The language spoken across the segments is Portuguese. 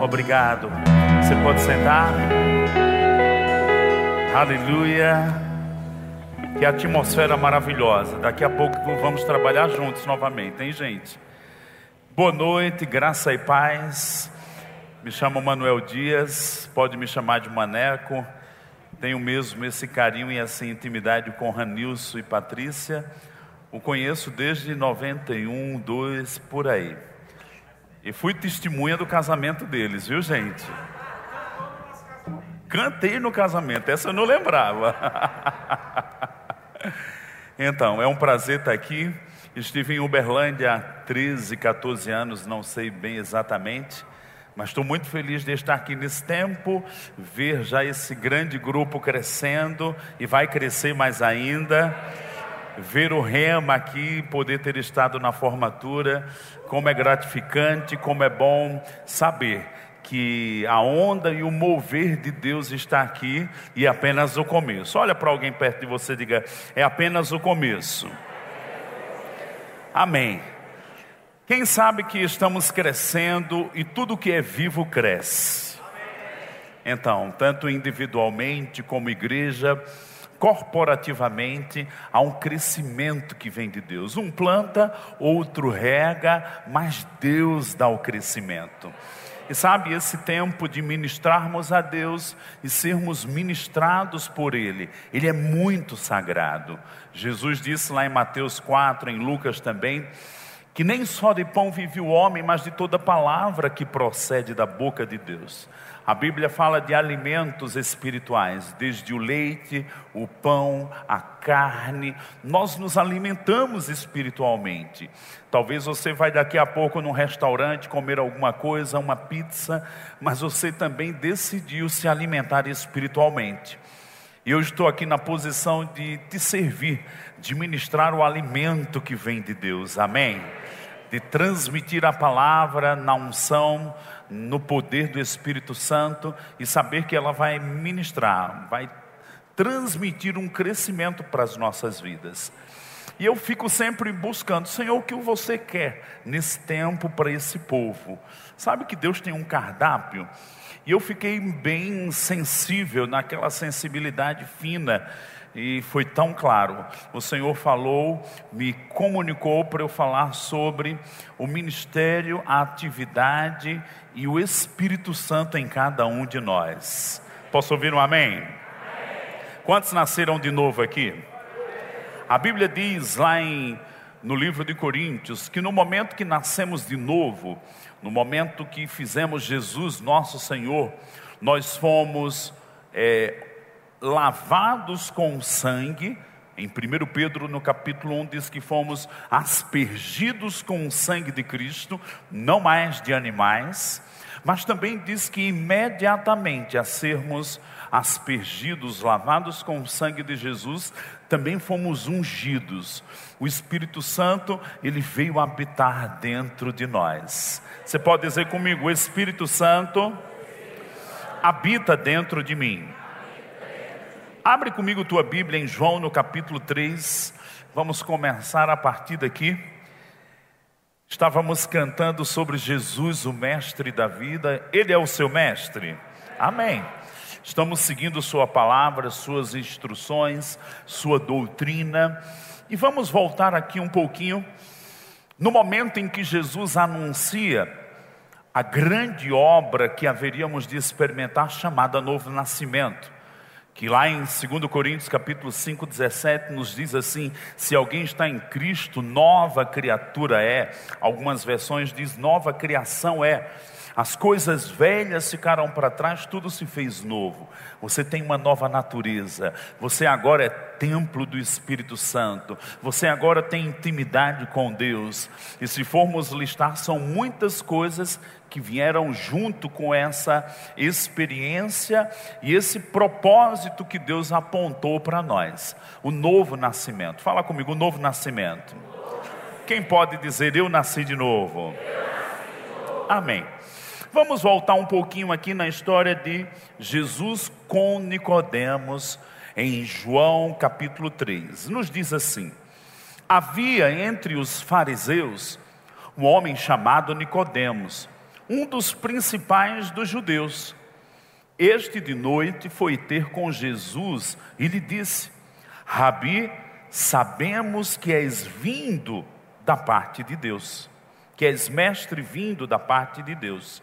Obrigado. Você pode sentar? Aleluia. Que atmosfera maravilhosa. Daqui a pouco vamos trabalhar juntos novamente, hein, gente? Boa noite, graça e paz. Me chamo Manuel Dias, pode me chamar de Maneco. Tenho mesmo esse carinho e essa intimidade com Ranilson e Patrícia. O conheço desde 91, 2 por aí. E fui testemunha do casamento deles, viu, gente? Cantei no casamento, essa eu não lembrava. então, é um prazer estar aqui. Estive em Uberlândia há 13, 14 anos, não sei bem exatamente, mas estou muito feliz de estar aqui nesse tempo, ver já esse grande grupo crescendo e vai crescer mais ainda. Ver o Rema aqui, poder ter estado na formatura, como é gratificante, como é bom saber que a onda e o mover de Deus está aqui e é apenas o começo. Olha para alguém perto de você e diga: é apenas o começo. Amém. Quem sabe que estamos crescendo e tudo que é vivo cresce. Então, tanto individualmente como igreja, corporativamente, há um crescimento que vem de Deus. Um planta, outro rega, mas Deus dá o crescimento. E sabe, esse tempo de ministrarmos a Deus e sermos ministrados por Ele, Ele é muito sagrado. Jesus disse lá em Mateus 4, em Lucas também, que nem só de pão vive o homem, mas de toda palavra que procede da boca de Deus. A Bíblia fala de alimentos espirituais, desde o leite, o pão, a carne. Nós nos alimentamos espiritualmente. Talvez você vai daqui a pouco num restaurante comer alguma coisa, uma pizza, mas você também decidiu se alimentar espiritualmente. E eu estou aqui na posição de te servir, de ministrar o alimento que vem de Deus. Amém? De transmitir a palavra na unção, no poder do Espírito Santo e saber que ela vai ministrar, vai transmitir um crescimento para as nossas vidas. E eu fico sempre buscando, Senhor, o que você quer nesse tempo para esse povo? Sabe que Deus tem um cardápio? E eu fiquei bem sensível naquela sensibilidade fina e foi tão claro. O Senhor falou, me comunicou para eu falar sobre o ministério, a atividade e o Espírito Santo em cada um de nós. Posso ouvir um amém? amém. Quantos nasceram de novo aqui? A Bíblia diz lá em, no livro de Coríntios que no momento que nascemos de novo, no momento que fizemos Jesus nosso Senhor, nós fomos é, lavados com sangue. Em 1 Pedro, no capítulo 1, diz que fomos aspergidos com o sangue de Cristo, não mais de animais, mas também diz que imediatamente a sermos aspergidos, lavados com o sangue de Jesus, também fomos ungidos. O Espírito Santo, ele veio habitar dentro de nós. Você pode dizer comigo: o Espírito Santo habita dentro de mim. Abre comigo tua Bíblia em João no capítulo 3. Vamos começar a partir daqui. Estávamos cantando sobre Jesus, o mestre da vida. Ele é o seu mestre. Amém. Estamos seguindo sua palavra, suas instruções, sua doutrina. E vamos voltar aqui um pouquinho no momento em que Jesus anuncia a grande obra que haveríamos de experimentar chamada novo nascimento que lá em 2 Coríntios capítulo 5, 17 nos diz assim: se alguém está em Cristo, nova criatura é. Algumas versões diz nova criação é. As coisas velhas ficaram para trás, tudo se fez novo. Você tem uma nova natureza. Você agora é templo do Espírito Santo. Você agora tem intimidade com Deus. E se formos listar, são muitas coisas que vieram junto com essa experiência e esse propósito que Deus apontou para nós. O novo nascimento. Fala comigo, o novo nascimento. Quem pode dizer eu nasci de novo? Amém. Vamos voltar um pouquinho aqui na história de Jesus com Nicodemos em João capítulo 3. Nos diz assim: Havia entre os fariseus um homem chamado Nicodemos, um dos principais dos judeus. Este de noite foi ter com Jesus e lhe disse: Rabi, sabemos que és vindo da parte de Deus, que és mestre vindo da parte de Deus,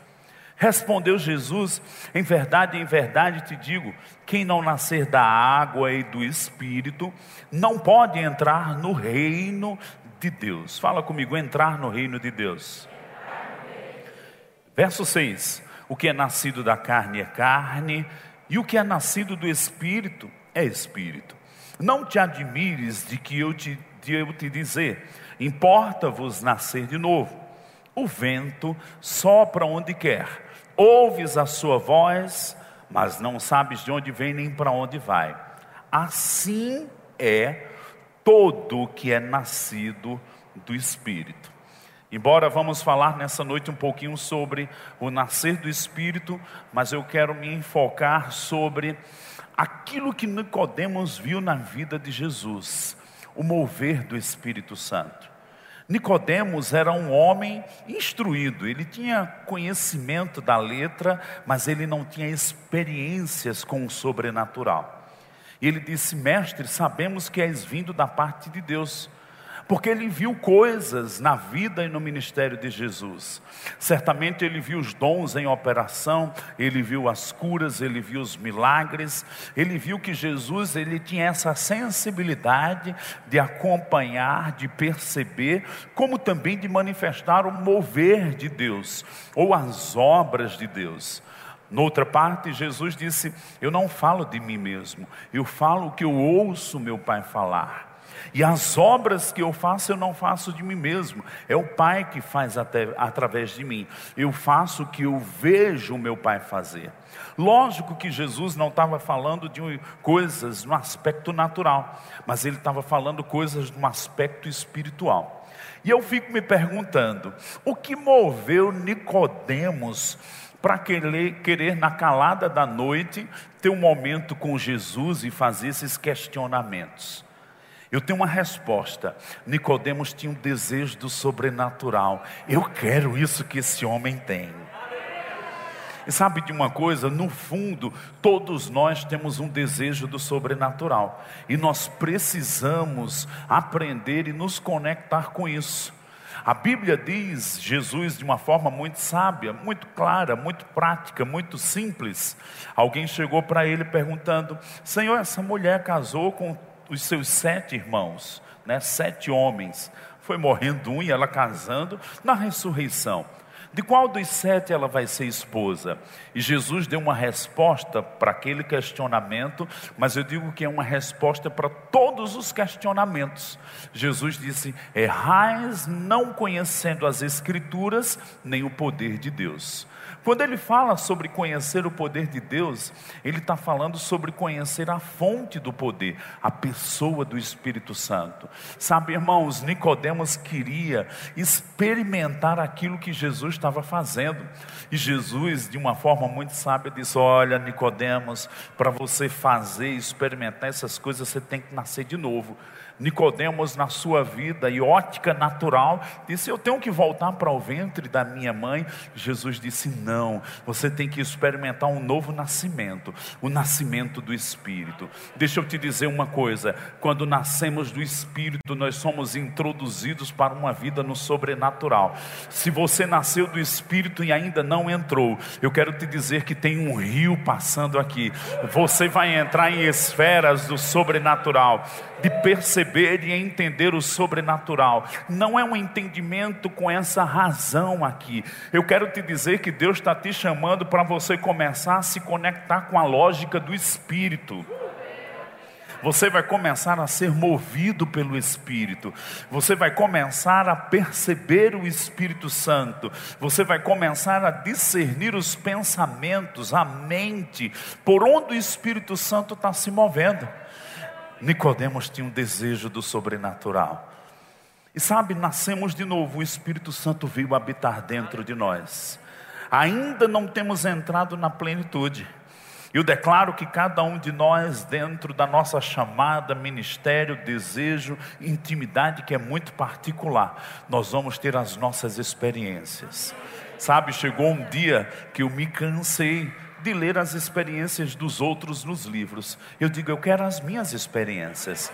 Respondeu Jesus: Em verdade, em verdade te digo: quem não nascer da água e do espírito não pode entrar no reino de Deus. Fala comigo, entrar no reino de Deus. Verso 6: O que é nascido da carne é carne, e o que é nascido do espírito é espírito. Não te admires de que eu te, de eu te dizer, importa-vos nascer de novo. O vento sopra onde quer, ouves a sua voz, mas não sabes de onde vem nem para onde vai. Assim é todo que é nascido do Espírito. Embora vamos falar nessa noite um pouquinho sobre o nascer do Espírito, mas eu quero me enfocar sobre aquilo que Nicodemos viu na vida de Jesus, o mover do Espírito Santo. Nicodemos era um homem instruído, ele tinha conhecimento da letra, mas ele não tinha experiências com o sobrenatural. E ele disse: Mestre, sabemos que és vindo da parte de Deus, porque ele viu coisas na vida e no ministério de Jesus. Certamente ele viu os dons em operação, ele viu as curas, ele viu os milagres, ele viu que Jesus ele tinha essa sensibilidade de acompanhar, de perceber, como também de manifestar o mover de Deus ou as obras de Deus. Noutra parte, Jesus disse: Eu não falo de mim mesmo, eu falo o que eu ouço meu Pai falar. E as obras que eu faço, eu não faço de mim mesmo, é o Pai que faz até, através de mim. Eu faço o que eu vejo o meu Pai fazer. Lógico que Jesus não estava falando de coisas no aspecto natural, mas ele estava falando coisas no aspecto espiritual. E eu fico me perguntando, o que moveu Nicodemos para querer, querer, na calada da noite, ter um momento com Jesus e fazer esses questionamentos. Eu tenho uma resposta. Nicodemos tinha um desejo do sobrenatural. Eu quero isso que esse homem tem. E sabe de uma coisa? No fundo, todos nós temos um desejo do sobrenatural. E nós precisamos aprender e nos conectar com isso. A Bíblia diz Jesus de uma forma muito sábia, muito clara, muito prática, muito simples. Alguém chegou para ele perguntando: Senhor, essa mulher casou com os seus sete irmãos, né? sete homens. Foi morrendo um e ela casando na ressurreição. De qual dos sete ela vai ser esposa? E Jesus deu uma resposta para aquele questionamento, mas eu digo que é uma resposta para todos os questionamentos. Jesus disse: Errais não conhecendo as Escrituras, nem o poder de Deus. Quando ele fala sobre conhecer o poder de Deus, ele está falando sobre conhecer a fonte do poder, a pessoa do Espírito Santo. Sabe, irmãos, Nicodemos queria experimentar aquilo que Jesus estava fazendo. E Jesus, de uma forma muito sábia, disse: Olha, Nicodemos, para você fazer, experimentar essas coisas, você tem que nascer de novo. Nicodemos na sua vida e ótica natural disse: "Eu tenho que voltar para o ventre da minha mãe". Jesus disse: "Não, você tem que experimentar um novo nascimento, o nascimento do espírito". Deixa eu te dizer uma coisa, quando nascemos do espírito, nós somos introduzidos para uma vida no sobrenatural. Se você nasceu do espírito e ainda não entrou, eu quero te dizer que tem um rio passando aqui. Você vai entrar em esferas do sobrenatural de perceber e entender o sobrenatural. Não é um entendimento com essa razão aqui. Eu quero te dizer que Deus está te chamando para você começar a se conectar com a lógica do Espírito. você vai começar a ser movido pelo Espírito, você vai começar a perceber o Espírito Santo, você vai começar a discernir os pensamentos, a mente, por onde o Espírito Santo está se movendo. Nicodemos tinha um desejo do sobrenatural. E sabe, nascemos de novo, o Espírito Santo veio habitar dentro de nós. Ainda não temos entrado na plenitude. Eu declaro que cada um de nós, dentro da nossa chamada, ministério, desejo, intimidade, que é muito particular, nós vamos ter as nossas experiências. Sabe, chegou um dia que eu me cansei de ler as experiências dos outros nos livros. Eu digo, eu quero as minhas experiências.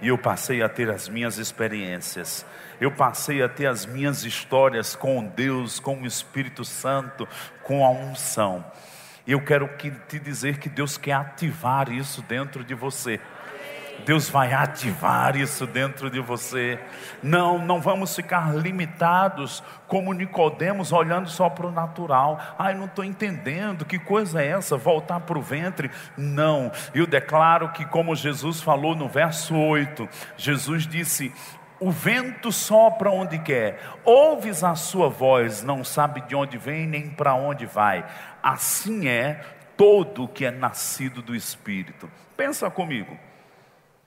E eu passei a ter as minhas experiências. Eu passei a ter as minhas histórias com Deus, com o Espírito Santo, com a unção. Eu quero que, te dizer que Deus quer ativar isso dentro de você. Deus vai ativar isso dentro de você. Não, não vamos ficar limitados como Nicodemos olhando só para o natural. Ai, não estou entendendo que coisa é essa, voltar para o ventre. Não, eu declaro que como Jesus falou no verso 8, Jesus disse: o vento sopra onde quer, ouves a sua voz, não sabe de onde vem nem para onde vai. Assim é todo o que é nascido do Espírito. Pensa comigo.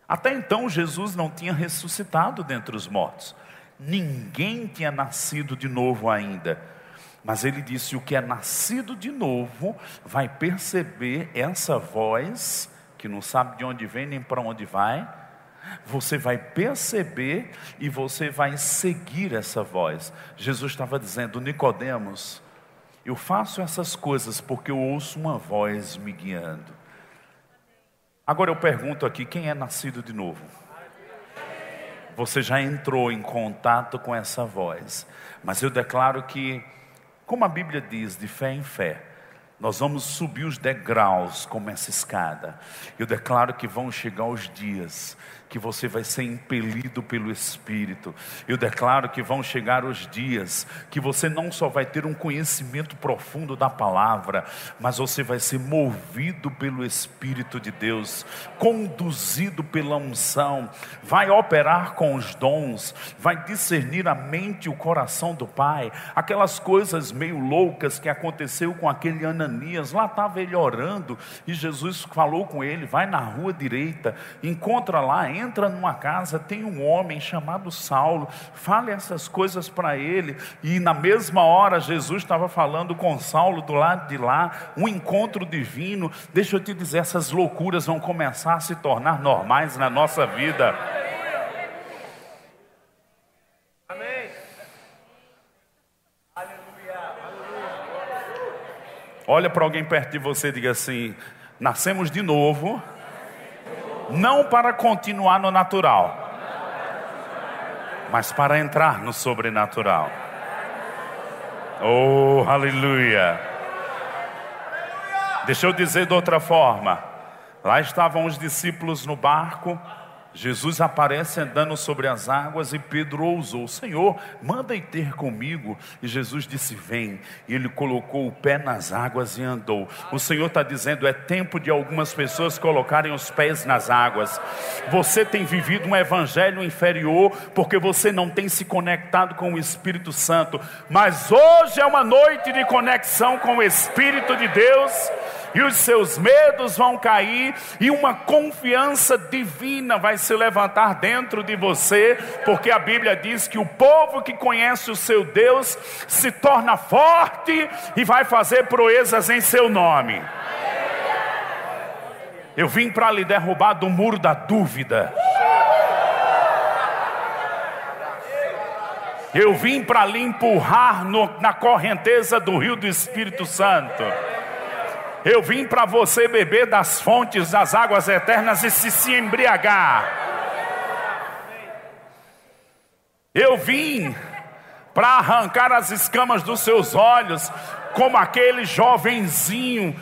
Até então Jesus não tinha ressuscitado dentre os mortos. Ninguém tinha nascido de novo ainda. Mas ele disse: o que é nascido de novo vai perceber essa voz, que não sabe de onde vem nem para onde vai. Você vai perceber e você vai seguir essa voz. Jesus estava dizendo: Nicodemos, eu faço essas coisas porque eu ouço uma voz me guiando. Agora eu pergunto aqui: quem é nascido de novo? Você já entrou em contato com essa voz, mas eu declaro que, como a Bíblia diz, de fé em fé, nós vamos subir os degraus como essa escada. Eu declaro que vão chegar os dias que você vai ser impelido pelo Espírito. Eu declaro que vão chegar os dias que você não só vai ter um conhecimento profundo da palavra, mas você vai ser movido pelo Espírito de Deus, conduzido pela unção, vai operar com os dons, vai discernir a mente e o coração do Pai. Aquelas coisas meio loucas que aconteceu com aquele Ananias, lá estava ele orando e Jesus falou com ele: vai na rua direita, encontra lá, entra numa casa, tem um homem chamado Saulo, fale essas coisas para ele, e na mesma hora Jesus estava falando com Saulo do lado de lá, um encontro divino. Deixa eu te dizer, essas loucuras vão começar a se tornar normais na nossa vida. Olha para alguém perto de você e diga assim: nascemos de novo não para continuar no natural, mas para entrar no sobrenatural. Oh, aleluia! Deixa eu dizer de outra forma: lá estavam os discípulos no barco Jesus aparece andando sobre as águas e Pedro ousou: Senhor, manda ir ter comigo. E Jesus disse: Vem. E ele colocou o pé nas águas e andou. O Senhor está dizendo: é tempo de algumas pessoas colocarem os pés nas águas. Você tem vivido um evangelho inferior porque você não tem se conectado com o Espírito Santo. Mas hoje é uma noite de conexão com o Espírito de Deus e os seus medos vão cair, e uma confiança divina vai se levantar dentro de você, porque a Bíblia diz que o povo que conhece o seu Deus se torna forte e vai fazer proezas em seu nome. Eu vim para lhe derrubar do muro da dúvida. Eu vim para lhe empurrar no, na correnteza do rio do Espírito Santo. Eu vim para você beber das fontes das águas eternas e se se embriagar. Eu vim para arrancar as escamas dos seus olhos, como aquele jovenzinho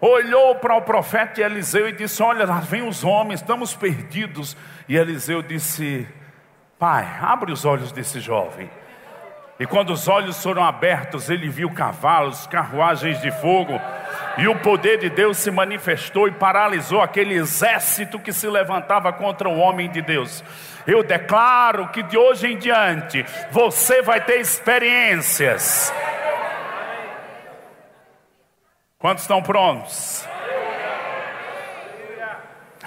olhou para o profeta Eliseu e disse: Olha, lá vem os homens, estamos perdidos. E Eliseu disse: Pai, abre os olhos desse jovem. E quando os olhos foram abertos, ele viu cavalos, carruagens de fogo, e o poder de Deus se manifestou e paralisou aquele exército que se levantava contra o homem de Deus. Eu declaro que de hoje em diante você vai ter experiências. Quantos estão prontos?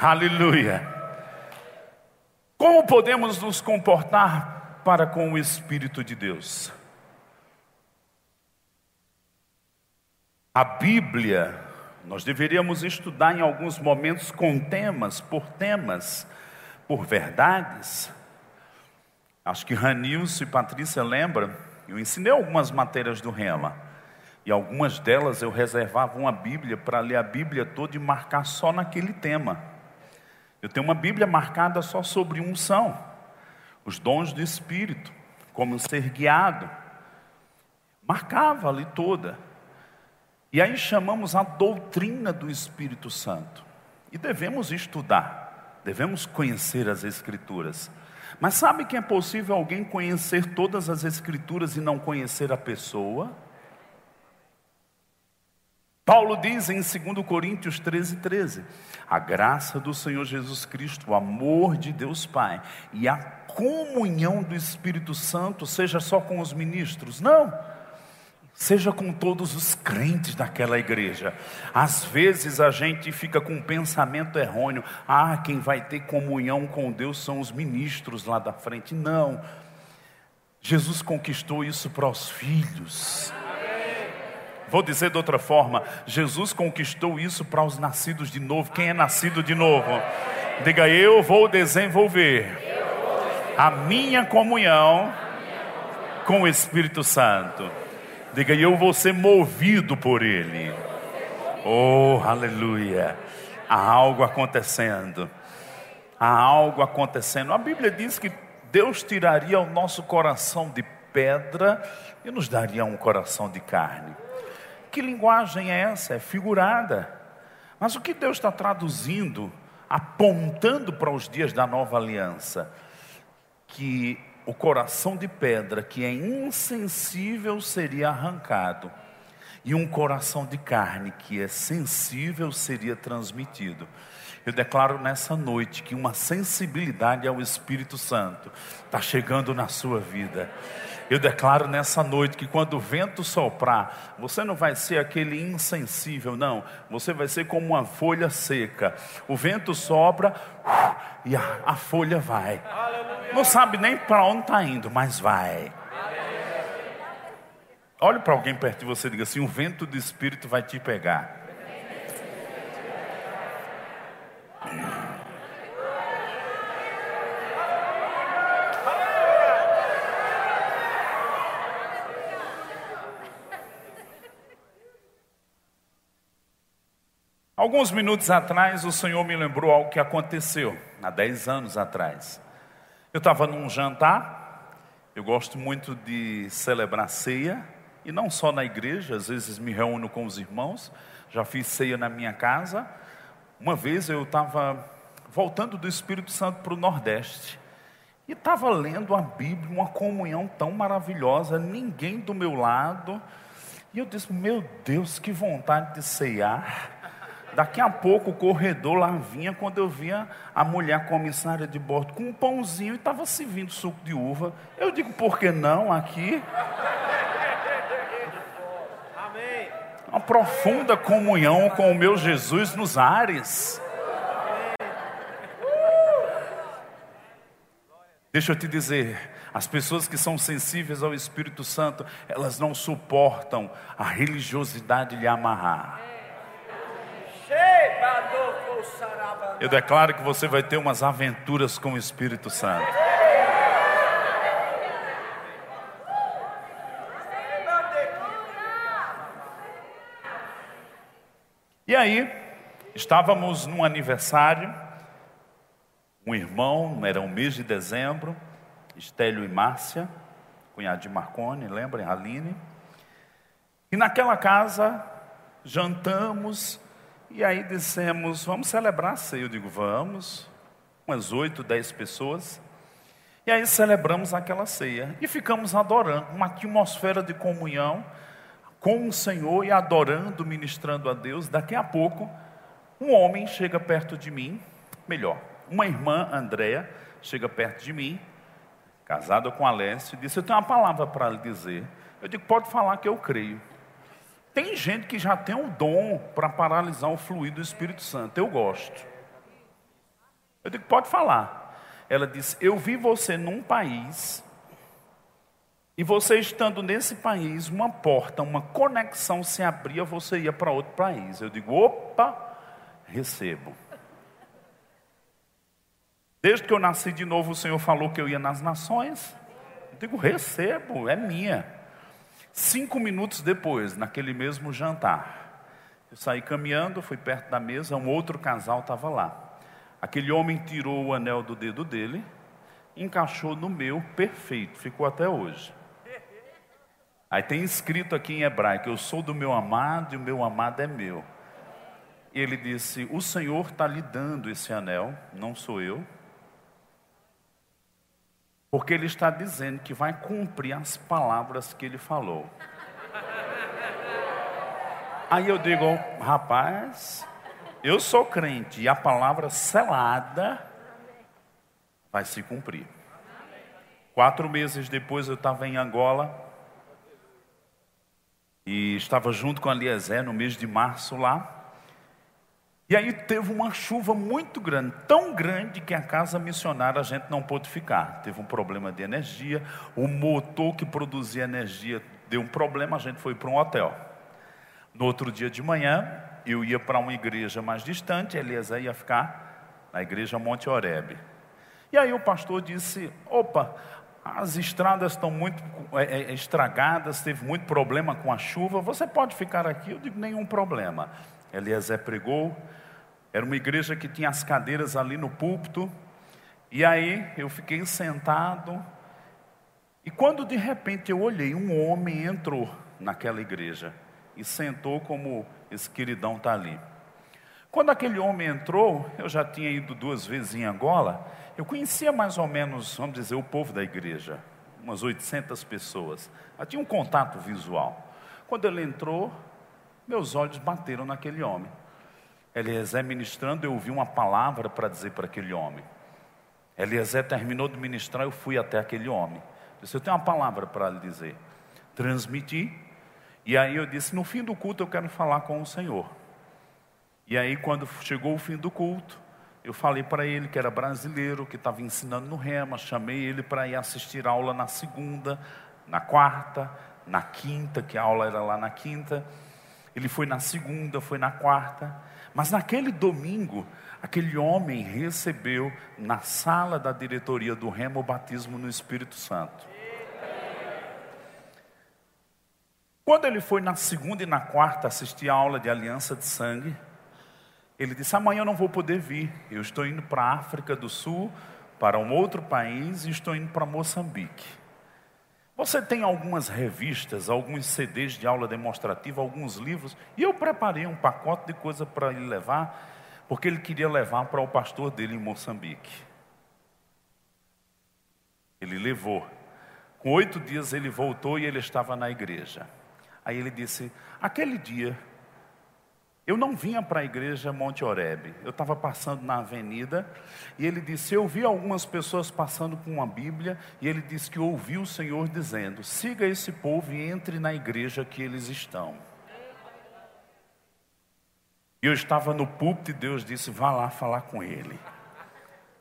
Aleluia. Como podemos nos comportar para com o Espírito de Deus? A Bíblia, nós deveríamos estudar em alguns momentos com temas, por temas, por verdades. Acho que Ranilson e Patrícia lembram, eu ensinei algumas matérias do Rema, e algumas delas eu reservava uma Bíblia para ler a Bíblia toda e marcar só naquele tema. Eu tenho uma Bíblia marcada só sobre unção, os dons do Espírito, como ser guiado. Marcava ali toda. E aí chamamos a doutrina do Espírito Santo. E devemos estudar, devemos conhecer as Escrituras. Mas sabe que é possível alguém conhecer todas as Escrituras e não conhecer a pessoa? Paulo diz em 2 Coríntios 13, 13: a graça do Senhor Jesus Cristo, o amor de Deus Pai e a comunhão do Espírito Santo, seja só com os ministros, não Seja com todos os crentes daquela igreja. Às vezes a gente fica com um pensamento errôneo: ah, quem vai ter comunhão com Deus são os ministros lá da frente. Não. Jesus conquistou isso para os filhos. Vou dizer de outra forma: Jesus conquistou isso para os nascidos de novo. Quem é nascido de novo? Diga, eu vou desenvolver a minha comunhão com o Espírito Santo. Diga, eu vou ser movido por Ele. Oh, aleluia. Há algo acontecendo. Há algo acontecendo. A Bíblia diz que Deus tiraria o nosso coração de pedra e nos daria um coração de carne. Que linguagem é essa? É figurada. Mas o que Deus está traduzindo, apontando para os dias da nova aliança? Que o coração de pedra, que é insensível, seria arrancado, e um coração de carne, que é sensível, seria transmitido. Eu declaro nessa noite que uma sensibilidade ao Espírito Santo está chegando na sua vida. Eu declaro nessa noite que quando o vento soprar, você não vai ser aquele insensível, não. Você vai ser como uma folha seca. O vento sopra e a, a folha vai. Não sabe nem para onde está indo, mas vai. Olhe para alguém perto de você e diga assim: o vento do Espírito vai te pegar. Alguns minutos atrás, o Senhor me lembrou algo que aconteceu há 10 anos atrás. Eu estava num jantar, eu gosto muito de celebrar ceia, e não só na igreja, às vezes me reúno com os irmãos, já fiz ceia na minha casa. Uma vez eu estava voltando do Espírito Santo para o Nordeste, e estava lendo a Bíblia, uma comunhão tão maravilhosa, ninguém do meu lado, e eu disse: Meu Deus, que vontade de ceiar. Daqui a pouco o corredor lá vinha quando eu via a mulher comissária de bordo com um pãozinho e estava servindo suco de uva. Eu digo, por que não aqui? Uma profunda comunhão com o meu Jesus nos ares. Deixa eu te dizer, as pessoas que são sensíveis ao Espírito Santo, elas não suportam a religiosidade lhe amarrar. Eu declaro que você vai ter umas aventuras com o Espírito Santo. E aí, estávamos num aniversário, um irmão, era um mês de dezembro, Estélio e Márcia, cunhado de Marcone, lembrem, Aline. E naquela casa, jantamos, e aí dissemos, vamos celebrar a ceia. Eu digo, vamos, umas oito, dez pessoas. E aí celebramos aquela ceia e ficamos adorando, uma atmosfera de comunhão com o Senhor e adorando, ministrando a Deus. Daqui a pouco, um homem chega perto de mim, melhor, uma irmã, Andréa, chega perto de mim, casada com Alessio, e disse: Eu tenho uma palavra para lhe dizer. Eu digo: Pode falar que eu creio. Tem gente que já tem o dom para paralisar o fluido do Espírito Santo. Eu gosto. Eu digo: Pode falar. Ela disse: Eu vi você num país, e você estando nesse país, uma porta, uma conexão se abria, você ia para outro país. Eu digo: opa, recebo. Desde que eu nasci de novo, o Senhor falou que eu ia nas nações. Eu digo: recebo, é minha. Cinco minutos depois, naquele mesmo jantar, eu saí caminhando, fui perto da mesa, um outro casal estava lá. Aquele homem tirou o anel do dedo dele, encaixou no meu, perfeito, ficou até hoje. Aí tem escrito aqui em hebraico: Eu sou do meu amado e o meu amado é meu. E ele disse: O Senhor está lhe dando esse anel, não sou eu. Porque ele está dizendo que vai cumprir as palavras que ele falou. Aí eu digo, rapaz, eu sou crente e a palavra selada vai se cumprir. Quatro meses depois eu estava em Angola e estava junto com a Eliezer no mês de março lá. E aí teve uma chuva muito grande, tão grande que a casa missionária a gente não pôde ficar. Teve um problema de energia, o motor que produzia energia deu um problema, a gente foi para um hotel. No outro dia de manhã, eu ia para uma igreja mais distante, Eliezer ia ficar na igreja Monte Oreb. E aí o pastor disse: opa, as estradas estão muito é, é, estragadas, teve muito problema com a chuva, você pode ficar aqui? Eu digo: nenhum problema. Eliezer pregou, era uma igreja que tinha as cadeiras ali no púlpito, e aí eu fiquei sentado, e quando de repente eu olhei, um homem entrou naquela igreja e sentou como esse queridão está ali. Quando aquele homem entrou, eu já tinha ido duas vezes em Angola, eu conhecia mais ou menos, vamos dizer, o povo da igreja, umas 800 pessoas. Eu tinha um contato visual. Quando ele entrou, meus olhos bateram naquele homem. Eliezer ministrando, eu ouvi uma palavra para dizer para aquele homem. Eliezer terminou de ministrar, eu fui até aquele homem. Disse, eu tenho uma palavra para lhe dizer. Transmiti e aí eu disse: no fim do culto eu quero falar com o Senhor. E aí, quando chegou o fim do culto, eu falei para ele que era brasileiro, que estava ensinando no Rema, chamei ele para ir assistir aula na segunda, na quarta, na quinta, que a aula era lá na quinta. Ele foi na segunda, foi na quarta. Mas naquele domingo, aquele homem recebeu na sala da diretoria do Rema o batismo no Espírito Santo. Quando ele foi na segunda e na quarta assistir a aula de aliança de sangue, ele disse: Amanhã eu não vou poder vir. Eu estou indo para a África do Sul, para um outro país, e estou indo para Moçambique. Você tem algumas revistas, alguns CDs de aula demonstrativa, alguns livros, e eu preparei um pacote de coisa para ele levar, porque ele queria levar para o pastor dele em Moçambique. Ele levou. Com oito dias ele voltou e ele estava na igreja. Aí ele disse: Aquele dia, eu não vinha para a igreja Monte Oreb, eu estava passando na avenida, e ele disse: Eu vi algumas pessoas passando com uma Bíblia, e ele disse que ouviu o Senhor dizendo: Siga esse povo e entre na igreja que eles estão. E eu estava no púlpito e Deus disse: Vá lá falar com ele.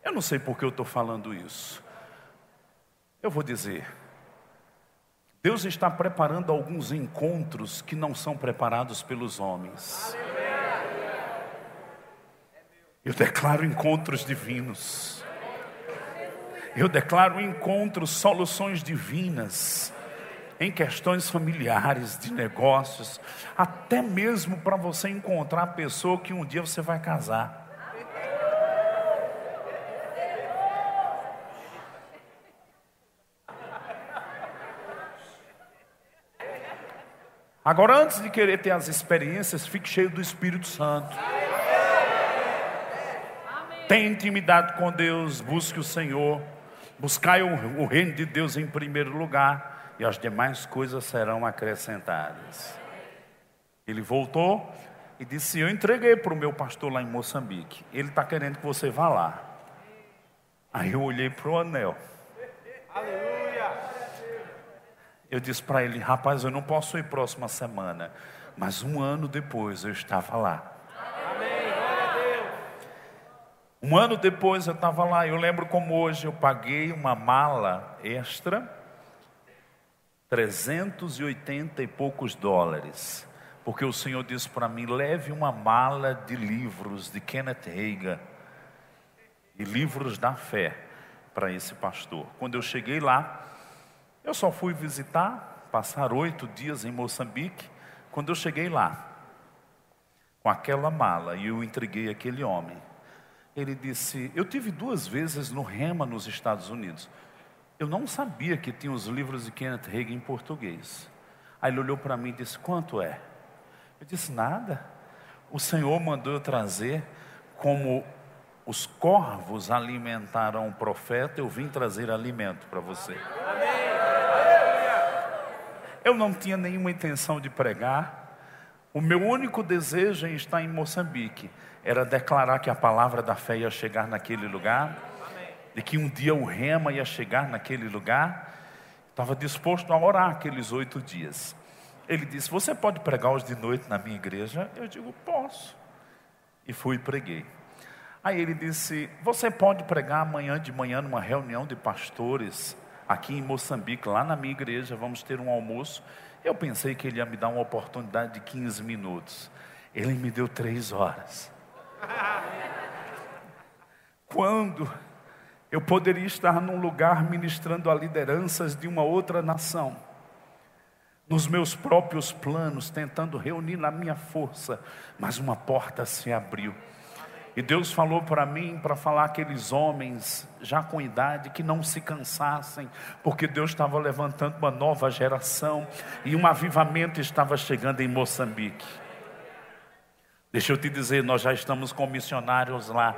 Eu não sei por que eu estou falando isso. Eu vou dizer, Deus está preparando alguns encontros que não são preparados pelos homens. Eu declaro encontros divinos. Eu declaro encontros, soluções divinas em questões familiares, de negócios, até mesmo para você encontrar a pessoa que um dia você vai casar. Agora, antes de querer ter as experiências, fique cheio do Espírito Santo. Tenha intimidade com Deus, busque o Senhor. Buscai o, o reino de Deus em primeiro lugar, e as demais coisas serão acrescentadas. Ele voltou e disse: Eu entreguei para o meu pastor lá em Moçambique. Ele está querendo que você vá lá. Aí eu olhei para o anel. Aleluia! Eu disse para ele: Rapaz, eu não posso ir próxima semana. Mas um ano depois eu estava lá. Um ano depois eu estava lá, eu lembro como hoje eu paguei uma mala extra, 380 e poucos dólares, porque o Senhor disse para mim: leve uma mala de livros de Kenneth Reagan e livros da fé para esse pastor. Quando eu cheguei lá, eu só fui visitar, passar oito dias em Moçambique. Quando eu cheguei lá, com aquela mala, e eu entreguei aquele homem, ele disse: Eu tive duas vezes no Rema, nos Estados Unidos. Eu não sabia que tinha os livros de Kenneth Hagin em português. Aí ele olhou para mim e disse: Quanto é? Eu disse: Nada. O Senhor mandou eu trazer, como os corvos alimentaram o profeta, eu vim trazer alimento para você. Eu não tinha nenhuma intenção de pregar. O meu único desejo em estar em Moçambique era declarar que a palavra da fé ia chegar naquele lugar, e que um dia o rema ia chegar naquele lugar. Estava disposto a orar aqueles oito dias. Ele disse: Você pode pregar hoje de noite na minha igreja? Eu digo: Posso. E fui e preguei. Aí ele disse: Você pode pregar amanhã de manhã numa reunião de pastores aqui em Moçambique, lá na minha igreja, vamos ter um almoço. Eu pensei que ele ia me dar uma oportunidade de 15 minutos. Ele me deu três horas. Quando eu poderia estar num lugar ministrando a lideranças de uma outra nação, nos meus próprios planos, tentando reunir na minha força, mas uma porta se abriu. E Deus falou para mim, para falar aqueles homens já com idade que não se cansassem, porque Deus estava levantando uma nova geração e um avivamento estava chegando em Moçambique. Deixa eu te dizer, nós já estamos com missionários lá.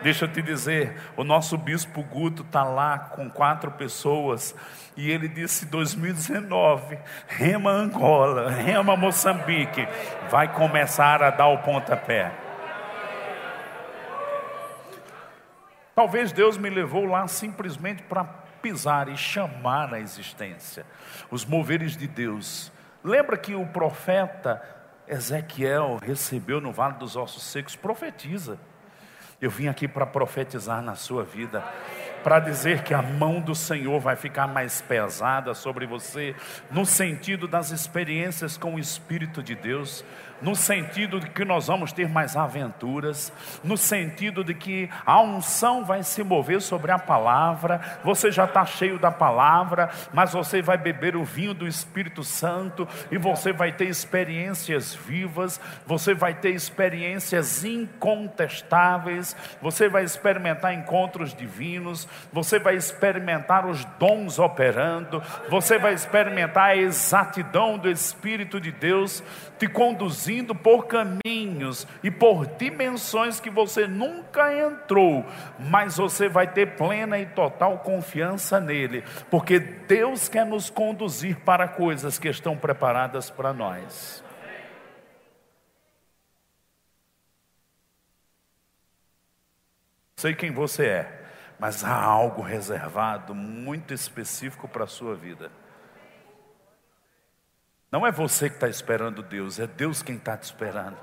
Deixa eu te dizer, o nosso bispo Guto está lá com quatro pessoas e ele disse 2019, Rema Angola, Rema Moçambique, vai começar a dar o pontapé. Talvez Deus me levou lá simplesmente para pisar e chamar a existência, os moveres de Deus. Lembra que o profeta Ezequiel recebeu no Vale dos Ossos Secos, profetiza. Eu vim aqui para profetizar na sua vida, para dizer que a mão do Senhor vai ficar mais pesada sobre você, no sentido das experiências com o Espírito de Deus, no sentido de que nós vamos ter mais aventuras, no sentido de que a unção vai se mover sobre a palavra, você já está cheio da palavra, mas você vai beber o vinho do Espírito Santo e você vai ter experiências vivas, você vai ter experiências incontestáveis, você vai experimentar encontros divinos, você vai experimentar os dons operando, você vai experimentar a exatidão do Espírito de Deus te conduzindo por caminhos e por dimensões que você nunca entrou, mas você vai ter plena e total confiança nele, porque Deus quer nos conduzir para coisas que estão preparadas para nós. Sei quem você é, mas há algo reservado muito específico para a sua vida. Não é você que está esperando Deus, é Deus quem está te esperando.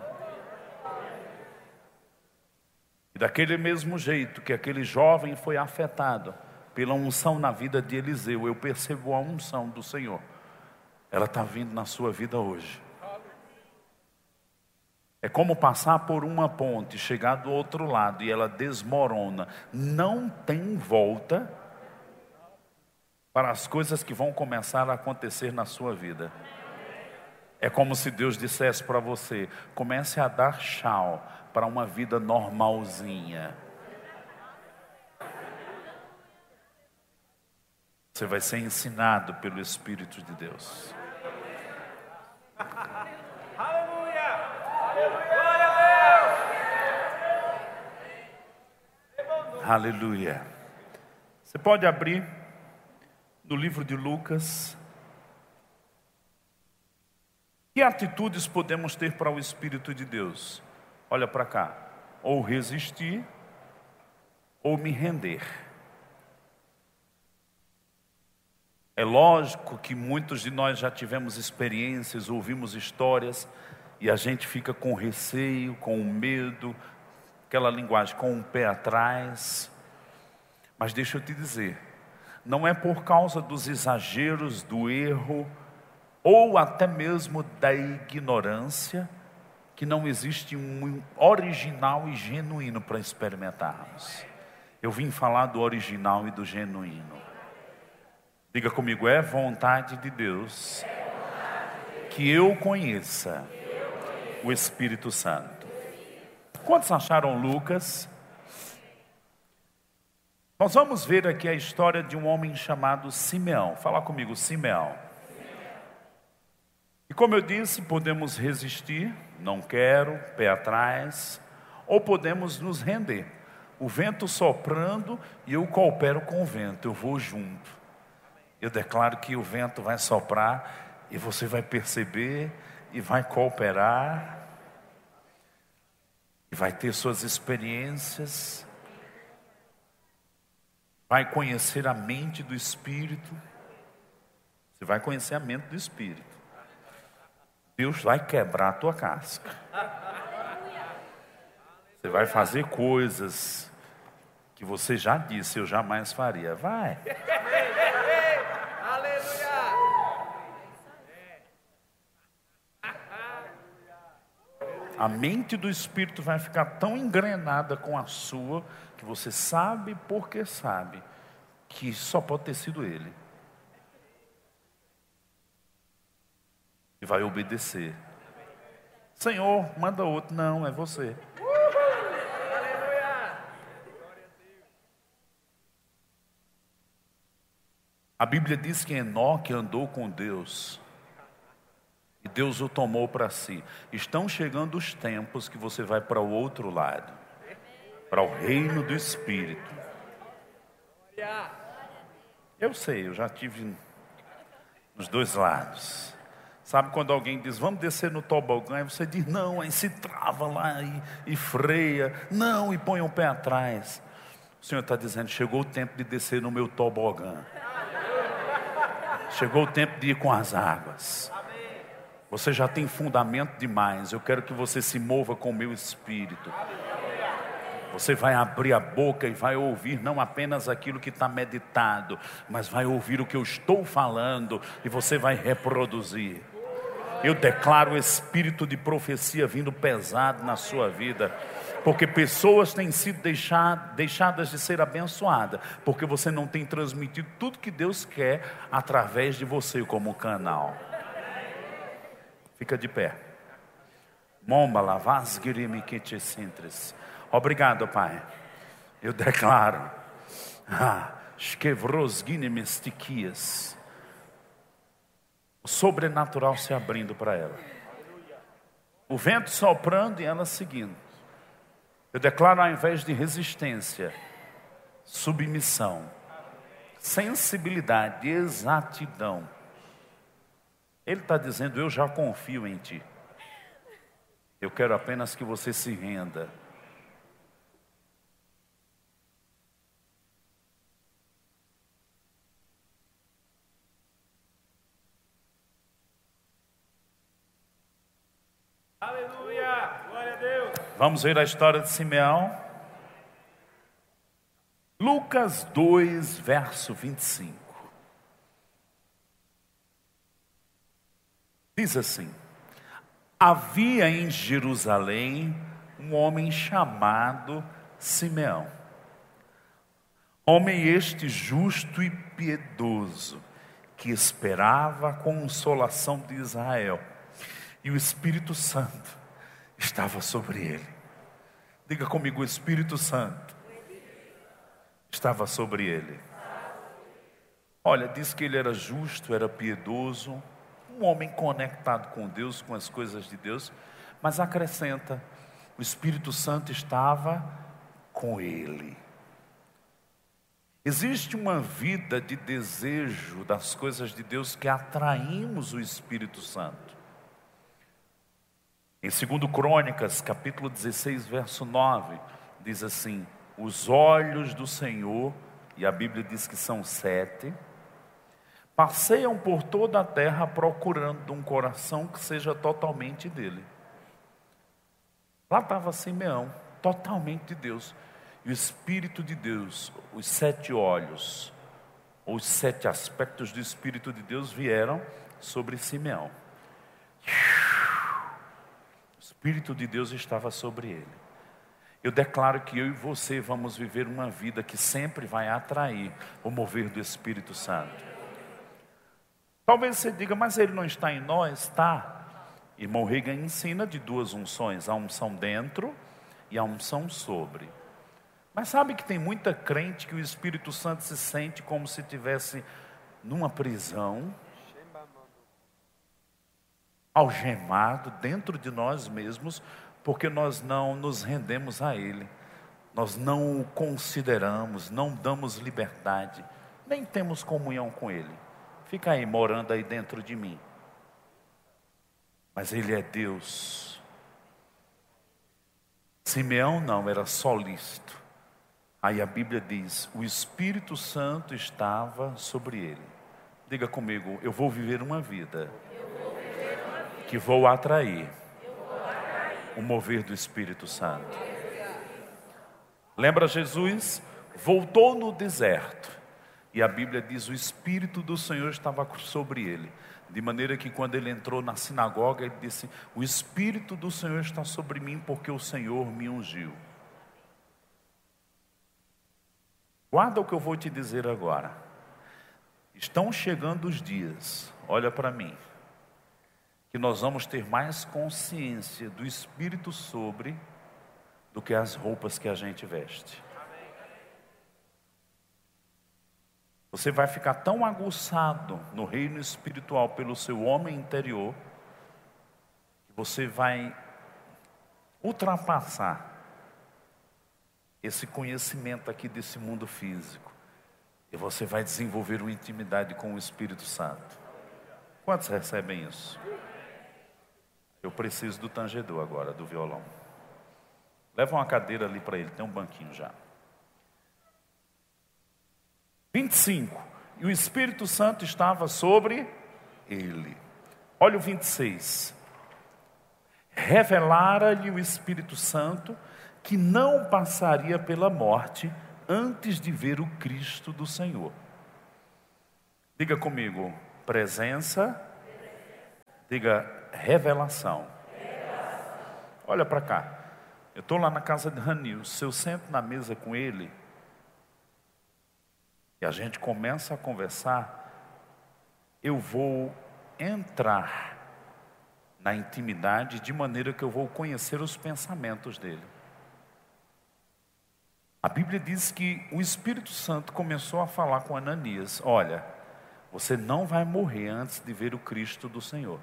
E daquele mesmo jeito que aquele jovem foi afetado pela unção na vida de Eliseu, eu percebo a unção do Senhor. Ela está vindo na sua vida hoje. É como passar por uma ponte, chegar do outro lado e ela desmorona. Não tem volta para as coisas que vão começar a acontecer na sua vida. É como se Deus dissesse para você: comece a dar tchau para uma vida normalzinha. Você vai ser ensinado pelo Espírito de Deus. Aleluia! Glória a Deus! Aleluia! Você pode abrir no livro de Lucas. Que atitudes podemos ter para o Espírito de Deus? Olha para cá. Ou resistir, ou me render. É lógico que muitos de nós já tivemos experiências, ouvimos histórias, e a gente fica com receio, com medo, aquela linguagem, com um pé atrás. Mas deixa eu te dizer, não é por causa dos exageros, do erro, ou até mesmo da ignorância, que não existe um original e genuíno para experimentarmos. Eu vim falar do original e do genuíno. Diga comigo, é vontade de Deus que eu conheça o Espírito Santo. Quantos acharam Lucas? Nós vamos ver aqui a história de um homem chamado Simeão. Fala comigo, Simeão. E como eu disse, podemos resistir, não quero, pé atrás, ou podemos nos render. O vento soprando e eu coopero com o vento, eu vou junto eu declaro que o vento vai soprar e você vai perceber e vai cooperar e vai ter suas experiências, vai conhecer a mente do Espírito. Você vai conhecer a mente do Espírito. Deus vai quebrar a tua casca. Você vai fazer coisas que você já disse, eu jamais faria. Vai. A mente do espírito vai ficar tão engrenada com a sua que você sabe porque sabe que só pode ter sido ele. E vai obedecer. Senhor, manda outro. Não, é você. A Bíblia diz que Enoque andou com Deus e Deus o tomou para si. Estão chegando os tempos que você vai para o outro lado para o reino do Espírito. Eu sei, eu já tive nos dois lados. Sabe quando alguém diz, vamos descer no tobogã, e você diz, não, aí se trava lá e, e freia, não, e põe o um pé atrás. O Senhor está dizendo, chegou o tempo de descer no meu tobogã. Chegou o tempo de ir com as águas. Você já tem fundamento demais. Eu quero que você se mova com o meu espírito. Você vai abrir a boca e vai ouvir não apenas aquilo que está meditado, mas vai ouvir o que eu estou falando e você vai reproduzir. Eu declaro o espírito de profecia vindo pesado na sua vida, porque pessoas têm sido deixadas de ser abençoadas, porque você não tem transmitido tudo que Deus quer através de você como canal. Fica de pé. Sintres. Obrigado, Pai. Eu declaro. Ah, o sobrenatural se abrindo para ela. O vento soprando e ela seguindo. Eu declaro ao invés de resistência, submissão, sensibilidade, exatidão ele está dizendo: Eu já confio em ti. Eu quero apenas que você se renda. Aleluia! Glória a Deus! Vamos ver a história de Simeão. Lucas 2, verso 25. Diz assim: Havia em Jerusalém um homem chamado Simeão. Homem este justo e piedoso, que esperava a consolação de Israel, e o Espírito Santo estava sobre ele. Diga comigo: o Espírito Santo estava sobre ele. Olha, diz que ele era justo, era piedoso, um homem conectado com Deus, com as coisas de Deus, mas acrescenta: o Espírito Santo estava com ele. Existe uma vida de desejo das coisas de Deus que atraímos o Espírito Santo. Em 2 Crônicas, capítulo 16, verso 9, diz assim: Os olhos do Senhor, e a Bíblia diz que são sete, passeiam por toda a terra procurando um coração que seja totalmente dele. Lá estava Simeão, totalmente de Deus. E o Espírito de Deus, os sete olhos, os sete aspectos do Espírito de Deus vieram sobre Simeão. Espírito de Deus estava sobre ele. Eu declaro que eu e você vamos viver uma vida que sempre vai atrair o mover do Espírito Santo. Talvez você diga, mas ele não está em nós? Está. Irmão Reagan ensina de duas unções, a unção dentro e a unção sobre. Mas sabe que tem muita crente que o Espírito Santo se sente como se tivesse numa prisão, algemado dentro de nós mesmos, porque nós não nos rendemos a Ele, nós não o consideramos, não damos liberdade, nem temos comunhão com Ele. Fica aí morando aí dentro de mim. Mas Ele é Deus. Simeão não, era solícito. Aí a Bíblia diz: o Espírito Santo estava sobre ele. Diga comigo, eu vou viver uma vida, que vou atrair, o mover do Espírito Santo. Lembra Jesus? Voltou no deserto. E a Bíblia diz: o Espírito do Senhor estava sobre ele. De maneira que quando ele entrou na sinagoga, ele disse: O Espírito do Senhor está sobre mim, porque o Senhor me ungiu. Guarda o que eu vou te dizer agora. Estão chegando os dias, olha para mim, que nós vamos ter mais consciência do Espírito sobre do que as roupas que a gente veste. Você vai ficar tão aguçado no reino espiritual pelo seu homem interior, que você vai ultrapassar esse conhecimento aqui desse mundo físico. E você vai desenvolver uma intimidade com o Espírito Santo. Quantos recebem isso? Eu preciso do tangedor agora, do violão. Leva uma cadeira ali para ele, tem um banquinho já. 25. E o Espírito Santo estava sobre ele. Olha o 26. Revelara-lhe o Espírito Santo que não passaria pela morte antes de ver o Cristo do Senhor. Diga comigo, presença. Diga revelação. Olha para cá. Eu estou lá na casa de Ranil. Se eu sento na mesa com ele e a gente começa a conversar, eu vou entrar na intimidade de maneira que eu vou conhecer os pensamentos dele. A Bíblia diz que o Espírito Santo começou a falar com Ananias: Olha, você não vai morrer antes de ver o Cristo do Senhor.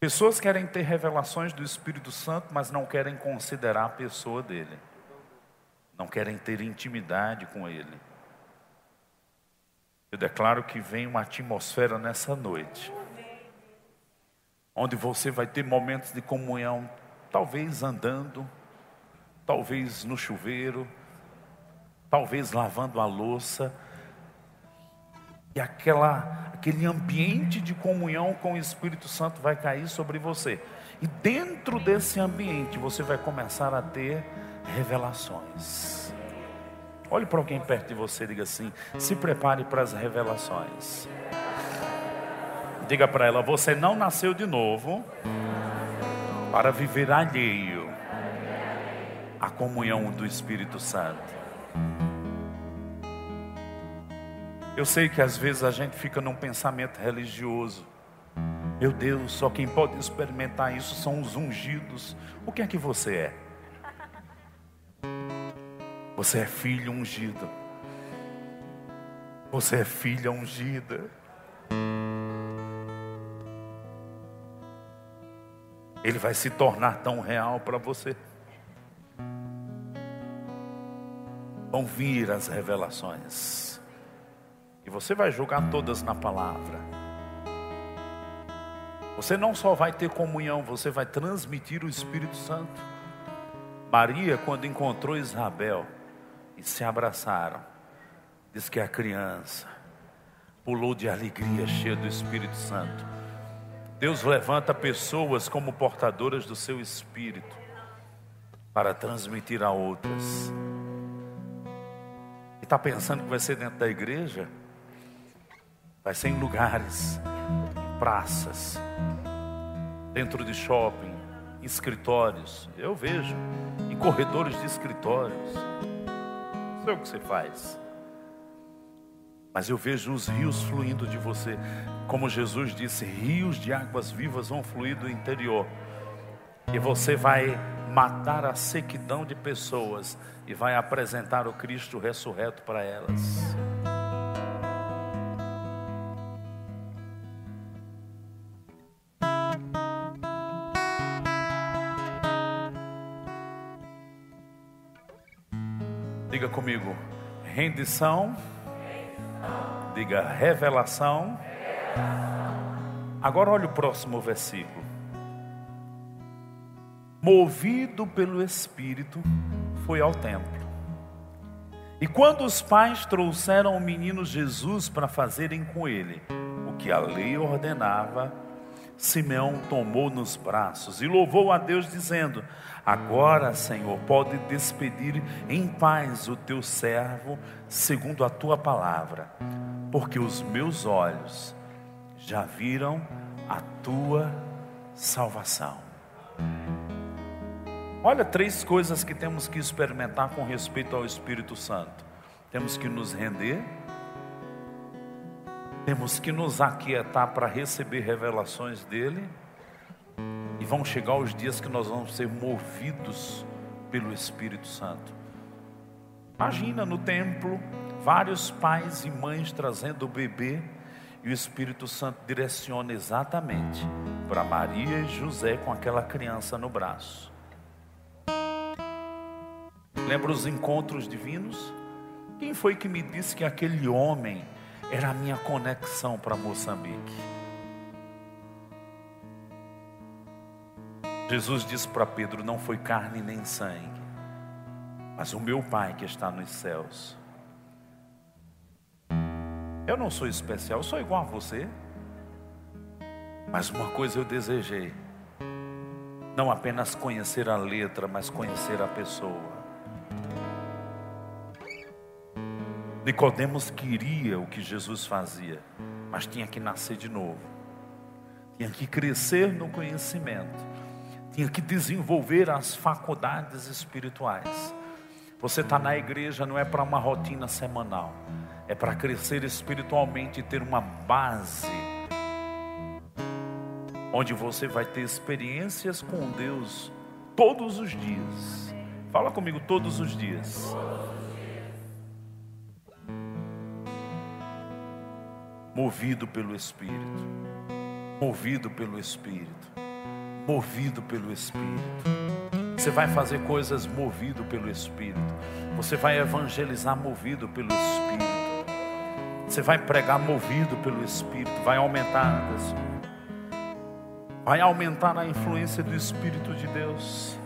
Pessoas querem ter revelações do Espírito Santo, mas não querem considerar a pessoa dele, não querem ter intimidade com ele. Eu declaro que vem uma atmosfera nessa noite onde você vai ter momentos de comunhão, talvez andando, talvez no chuveiro, talvez lavando a louça, e aquela, aquele ambiente de comunhão com o Espírito Santo vai cair sobre você. E dentro desse ambiente você vai começar a ter revelações. Olhe para alguém perto de você e diga assim: se prepare para as revelações. Diga para ela: você não nasceu de novo para viver alheio à comunhão do Espírito Santo. Eu sei que às vezes a gente fica num pensamento religioso. Meu Deus, só quem pode experimentar isso são os ungidos. O que é que você é? Você é filho ungido. Você é filha ungida. ele vai se tornar tão real para você. vão vir as revelações. Você vai jogar todas na palavra. Você não só vai ter comunhão, você vai transmitir o Espírito Santo. Maria, quando encontrou Isabel e se abraçaram, diz que a criança pulou de alegria, cheia do Espírito Santo. Deus levanta pessoas como portadoras do seu Espírito para transmitir a outras. E está pensando que vai ser dentro da igreja? Vai ser em lugares, praças, dentro de shopping, escritórios. Eu vejo, em corredores de escritórios. Não sei o que você faz. Mas eu vejo os rios fluindo de você. Como Jesus disse, rios de águas vivas vão fluir do interior. E você vai matar a sequidão de pessoas e vai apresentar o Cristo ressurreto para elas. Comigo, rendição Diga revelação. Agora olha o próximo versículo. Movido pelo Espírito, foi ao templo. E quando os pais trouxeram o menino Jesus para fazerem com ele o que a lei ordenava, Simeão tomou nos braços e louvou a Deus, dizendo: Agora, Senhor, pode despedir em paz o teu servo, segundo a tua palavra, porque os meus olhos já viram a tua salvação. Olha três coisas que temos que experimentar com respeito ao Espírito Santo: temos que nos render, temos que nos aquietar para receber revelações dele e vão chegar os dias que nós vamos ser movidos pelo Espírito Santo. Imagina no templo, vários pais e mães trazendo o bebê, e o Espírito Santo direciona exatamente para Maria e José com aquela criança no braço. Lembra os encontros divinos? Quem foi que me disse que aquele homem era a minha conexão para Moçambique? Jesus disse para Pedro: Não foi carne nem sangue, mas o meu Pai que está nos céus. Eu não sou especial, sou igual a você. Mas uma coisa eu desejei: não apenas conhecer a letra, mas conhecer a pessoa. Nicodemos queria o que Jesus fazia, mas tinha que nascer de novo. Tinha que crescer no conhecimento tinha que desenvolver as faculdades espirituais. Você está na igreja não é para uma rotina semanal, é para crescer espiritualmente e ter uma base, onde você vai ter experiências com Deus todos os dias. Fala comigo todos os dias. Movido pelo Espírito, movido pelo Espírito movido pelo Espírito. Você vai fazer coisas movido pelo Espírito. Você vai evangelizar movido pelo Espírito. Você vai pregar movido pelo Espírito. Vai aumentar, vai aumentar a influência do Espírito de Deus.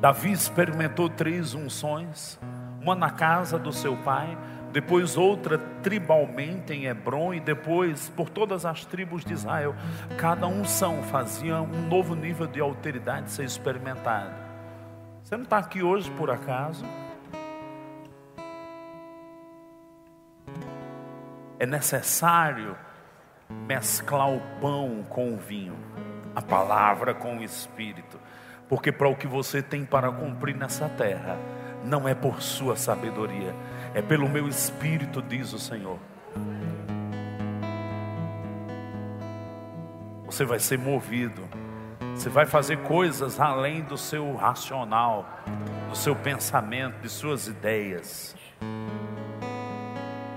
Davi experimentou três unções: uma na casa do seu pai, depois outra tribalmente em Hebron e depois por todas as tribos de Israel. Cada unção fazia um novo nível de alteridade ser experimentado. Você não está aqui hoje por acaso? É necessário mesclar o pão com o vinho, a palavra com o espírito, porque para o que você tem para cumprir nessa terra, não é por sua sabedoria, é pelo meu espírito, diz o Senhor. Você vai ser movido, você vai fazer coisas além do seu racional, do seu pensamento, de suas ideias.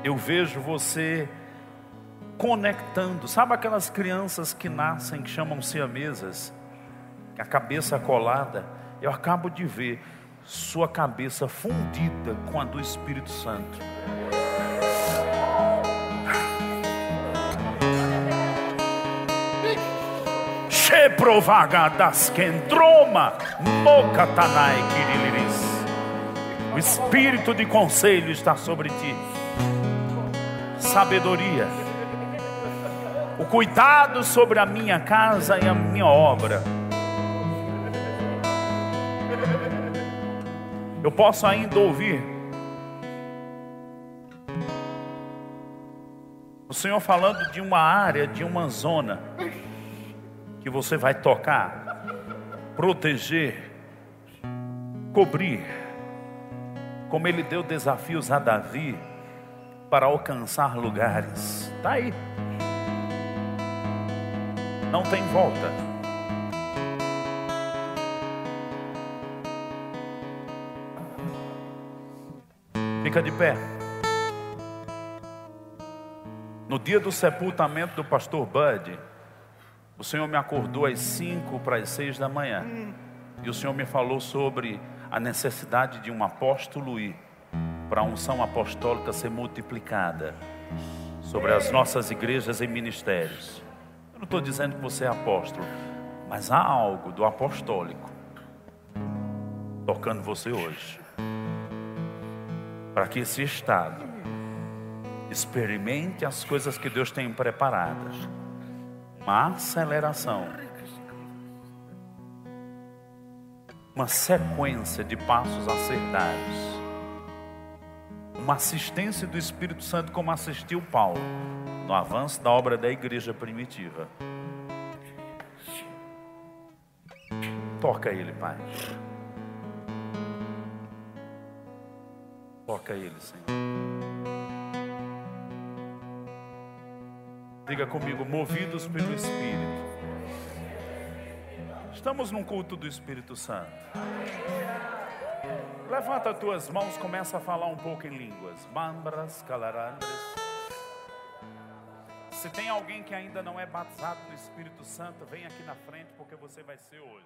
Eu vejo você conectando, sabe aquelas crianças que nascem, que chamam-se a mesas, a cabeça colada, eu acabo de ver sua cabeça fundida com a do Espírito Santo. Cheprovagadas kendroma mokatanai kiriliris. O espírito de conselho está sobre ti. Sabedoria. O cuidado sobre a minha casa e a minha obra. Eu posso ainda ouvir o Senhor falando de uma área, de uma zona que você vai tocar, proteger, cobrir, como Ele deu desafios a Davi para alcançar lugares. Está aí. Não tem volta. Fica de pé. No dia do sepultamento do pastor Bud, o Senhor me acordou às cinco para as seis da manhã. E o Senhor me falou sobre a necessidade de um apóstolo ir para a unção apostólica ser multiplicada sobre as nossas igrejas e ministérios. Eu não estou dizendo que você é apóstolo, mas há algo do apostólico tocando você hoje. Para que esse estado experimente as coisas que Deus tem preparadas uma aceleração, uma sequência de passos a ser dados, uma assistência do Espírito Santo, como assistiu Paulo no avanço da obra da igreja primitiva. Toca ele, Pai. Toca ele, Senhor. Diga comigo, movidos pelo Espírito. Estamos num culto do Espírito Santo. Levanta as tuas mãos, começa a falar um pouco em línguas. Bambras, calarandras. Se tem alguém que ainda não é batizado no Espírito Santo, vem aqui na frente porque você vai ser hoje.